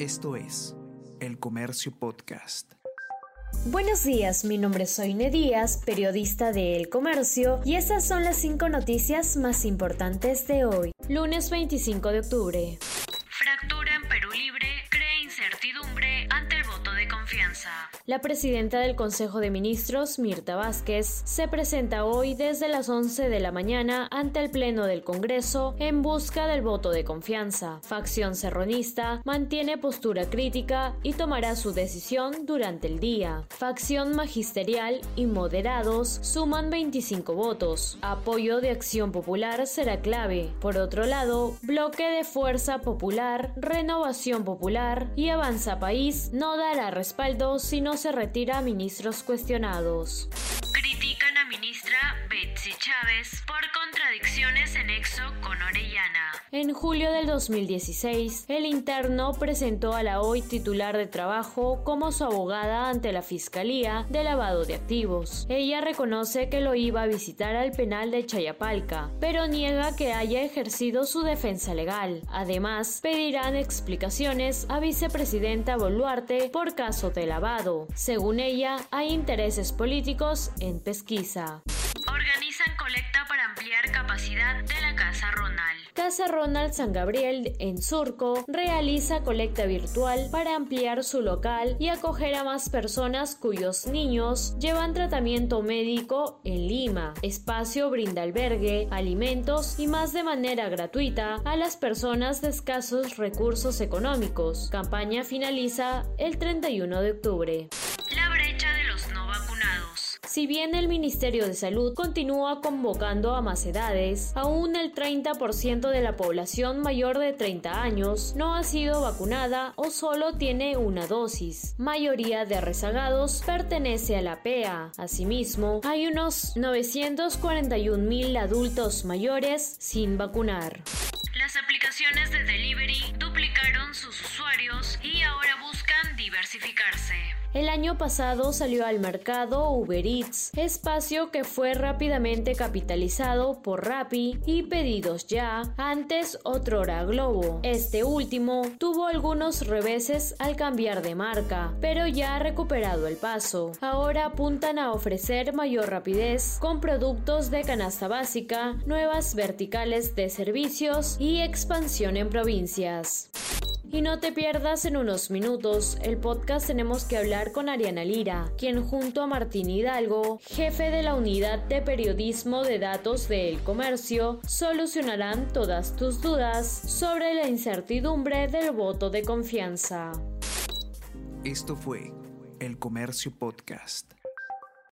Esto es El Comercio Podcast. Buenos días, mi nombre es Soine Díaz, periodista de El Comercio, y estas son las cinco noticias más importantes de hoy, lunes 25 de octubre. La presidenta del Consejo de Ministros, Mirta Vázquez, se presenta hoy desde las 11 de la mañana ante el Pleno del Congreso en busca del voto de confianza. Facción serronista mantiene postura crítica y tomará su decisión durante el día. Facción magisterial y moderados suman 25 votos. Apoyo de Acción Popular será clave. Por otro lado, bloque de Fuerza Popular, Renovación Popular y Avanza País no dará respaldo si no se retira a ministros cuestionados. Critican a ministra Betsy Chávez por contradicciones en Exo con Orellana. En julio del 2016, el interno presentó a la hoy titular de trabajo como su abogada ante la Fiscalía de lavado de activos. Ella reconoce que lo iba a visitar al penal de Chayapalca, pero niega que haya ejercido su defensa legal. Además, pedirán explicaciones a vicepresidenta Boluarte por caso de lavado. Según ella, hay intereses políticos en pesquisa. Organizan colecta para ampliar capacidad de la Casa Ronald. Casa Ronald San Gabriel en Surco realiza colecta virtual para ampliar su local y acoger a más personas cuyos niños llevan tratamiento médico en Lima. Espacio brinda albergue, alimentos y más de manera gratuita a las personas de escasos recursos económicos. Campaña finaliza el 31 de octubre. Si bien el Ministerio de Salud continúa convocando a más edades, aún el 30% de la población mayor de 30 años no ha sido vacunada o solo tiene una dosis. Mayoría de rezagados pertenece a la PEA. Asimismo, hay unos 941 mil adultos mayores sin vacunar. Las aplicaciones de delivery duplicaron sus usuarios y ahora buscan diversificarse. El año pasado salió al mercado Uber Eats, espacio que fue rápidamente capitalizado por Rappi y Pedidos Ya, antes Otrora Globo. Este último tuvo algunos reveses al cambiar de marca, pero ya ha recuperado el paso. Ahora apuntan a ofrecer mayor rapidez con productos de canasta básica, nuevas verticales de servicios y expansión en provincias. Y no te pierdas en unos minutos el podcast Tenemos que hablar con Ariana Lira, quien junto a Martín Hidalgo, jefe de la unidad de periodismo de datos de El Comercio, solucionarán todas tus dudas sobre la incertidumbre del voto de confianza. Esto fue El Comercio Podcast.